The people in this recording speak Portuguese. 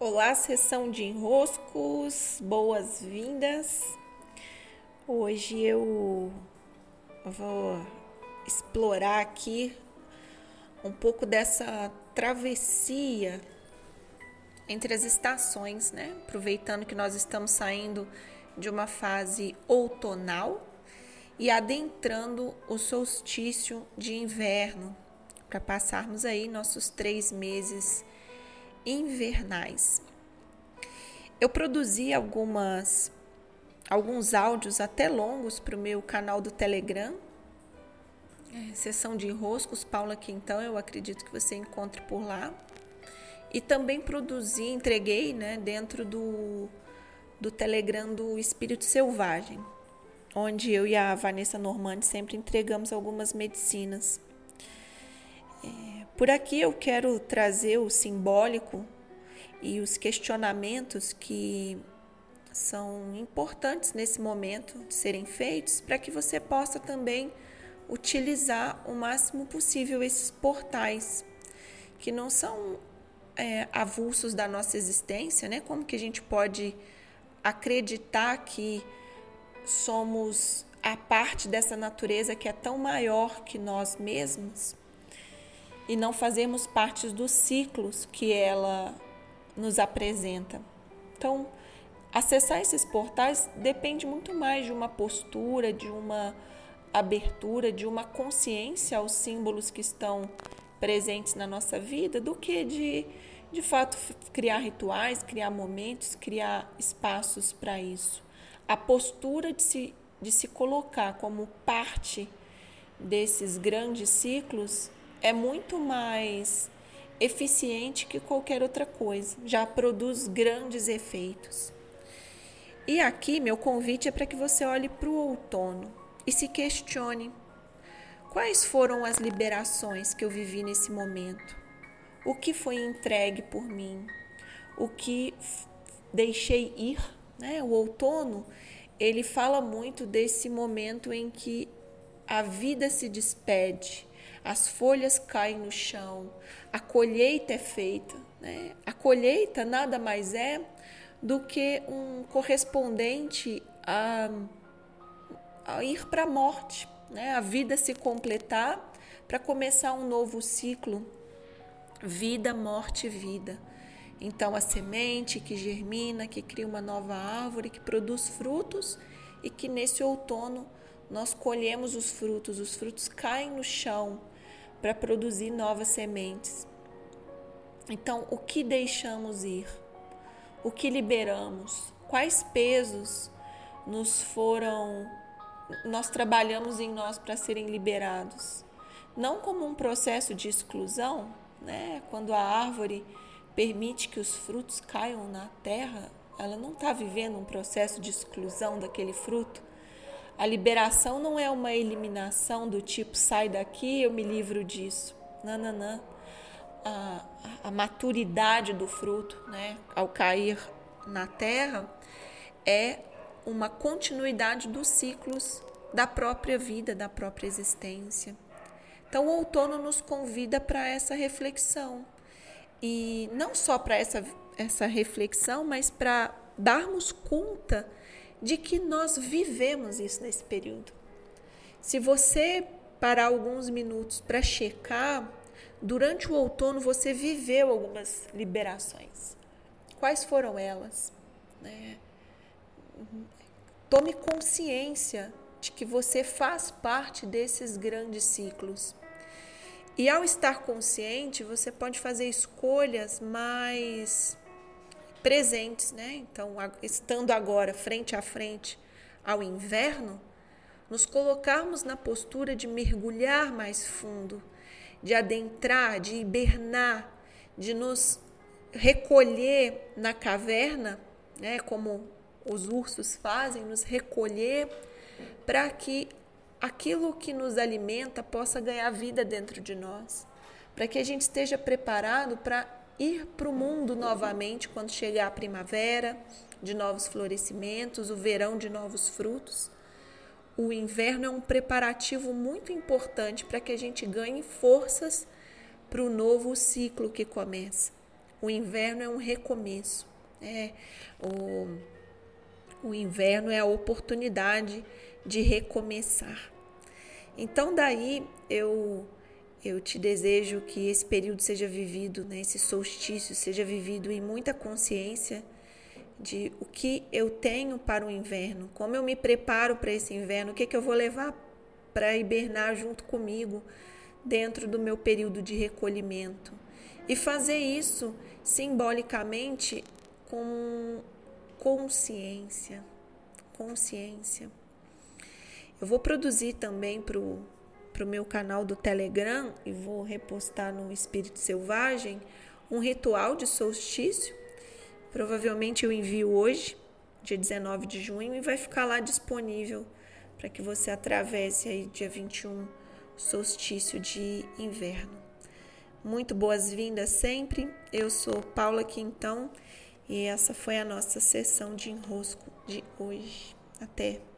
Olá, sessão de enroscos, boas-vindas. Hoje eu vou explorar aqui um pouco dessa travessia entre as estações, né? Aproveitando que nós estamos saindo de uma fase outonal e adentrando o solstício de inverno para passarmos aí nossos três meses invernais. Eu produzi algumas alguns áudios até longos para o meu canal do Telegram. É, sessão de enroscos, Paula Quintão, eu acredito que você encontre por lá. E também produzi, entreguei né, dentro do, do Telegram do Espírito Selvagem, onde eu e a Vanessa Normandi sempre entregamos algumas medicinas. Por aqui eu quero trazer o simbólico e os questionamentos que são importantes nesse momento de serem feitos para que você possa também utilizar o máximo possível esses portais que não são é, avulsos da nossa existência, né? Como que a gente pode acreditar que somos a parte dessa natureza que é tão maior que nós mesmos? E não fazemos parte dos ciclos que ela nos apresenta. Então, acessar esses portais depende muito mais de uma postura, de uma abertura, de uma consciência aos símbolos que estão presentes na nossa vida, do que de, de fato, criar rituais, criar momentos, criar espaços para isso. A postura de se, de se colocar como parte desses grandes ciclos é muito mais eficiente que qualquer outra coisa, já produz grandes efeitos. E aqui meu convite é para que você olhe para o outono e se questione quais foram as liberações que eu vivi nesse momento, o que foi entregue por mim, o que deixei ir. Né? O outono ele fala muito desse momento em que a vida se despede, as folhas caem no chão, a colheita é feita. Né? A colheita nada mais é do que um correspondente a, a ir para a morte, né? a vida se completar para começar um novo ciclo. Vida, morte, vida. Então, a semente que germina, que cria uma nova árvore, que produz frutos e que nesse outono nós colhemos os frutos, os frutos caem no chão para produzir novas sementes. Então, o que deixamos ir? O que liberamos? Quais pesos nos foram nós trabalhamos em nós para serem liberados? Não como um processo de exclusão, né? Quando a árvore permite que os frutos caiam na terra, ela não está vivendo um processo de exclusão daquele fruto, a liberação não é uma eliminação do tipo sai daqui, eu me livro disso. Não. A, a maturidade do fruto, né, ao cair na terra, é uma continuidade dos ciclos da própria vida, da própria existência. Então, o outono nos convida para essa reflexão. E não só para essa, essa reflexão, mas para darmos conta de que nós vivemos isso nesse período. Se você parar alguns minutos para checar, durante o outono você viveu algumas liberações. Quais foram elas? Né? Tome consciência de que você faz parte desses grandes ciclos. E ao estar consciente, você pode fazer escolhas mais presentes, né? Então, estando agora frente a frente ao inverno, nos colocarmos na postura de mergulhar mais fundo, de adentrar, de hibernar, de nos recolher na caverna, né, como os ursos fazem, nos recolher para que aquilo que nos alimenta possa ganhar vida dentro de nós, para que a gente esteja preparado para ir para o mundo novamente quando chegar a primavera, de novos florescimentos, o verão de novos frutos. O inverno é um preparativo muito importante para que a gente ganhe forças para o novo ciclo que começa. o inverno é um recomeço. É, o, o inverno é a oportunidade de recomeçar. Então, daí eu eu te desejo que esse período seja vivido, né, esse solstício seja vivido em muita consciência de o que eu tenho para o inverno, como eu me preparo para esse inverno, o que, que eu vou levar para hibernar junto comigo dentro do meu período de recolhimento. E fazer isso simbolicamente com consciência. Consciência. Eu vou produzir também para o para o meu canal do Telegram e vou repostar no Espírito Selvagem um ritual de solstício. Provavelmente eu envio hoje, dia 19 de junho, e vai ficar lá disponível para que você atravesse aí dia 21, solstício de inverno. Muito boas-vindas sempre. Eu sou Paula Quintão e essa foi a nossa sessão de enrosco de hoje. Até!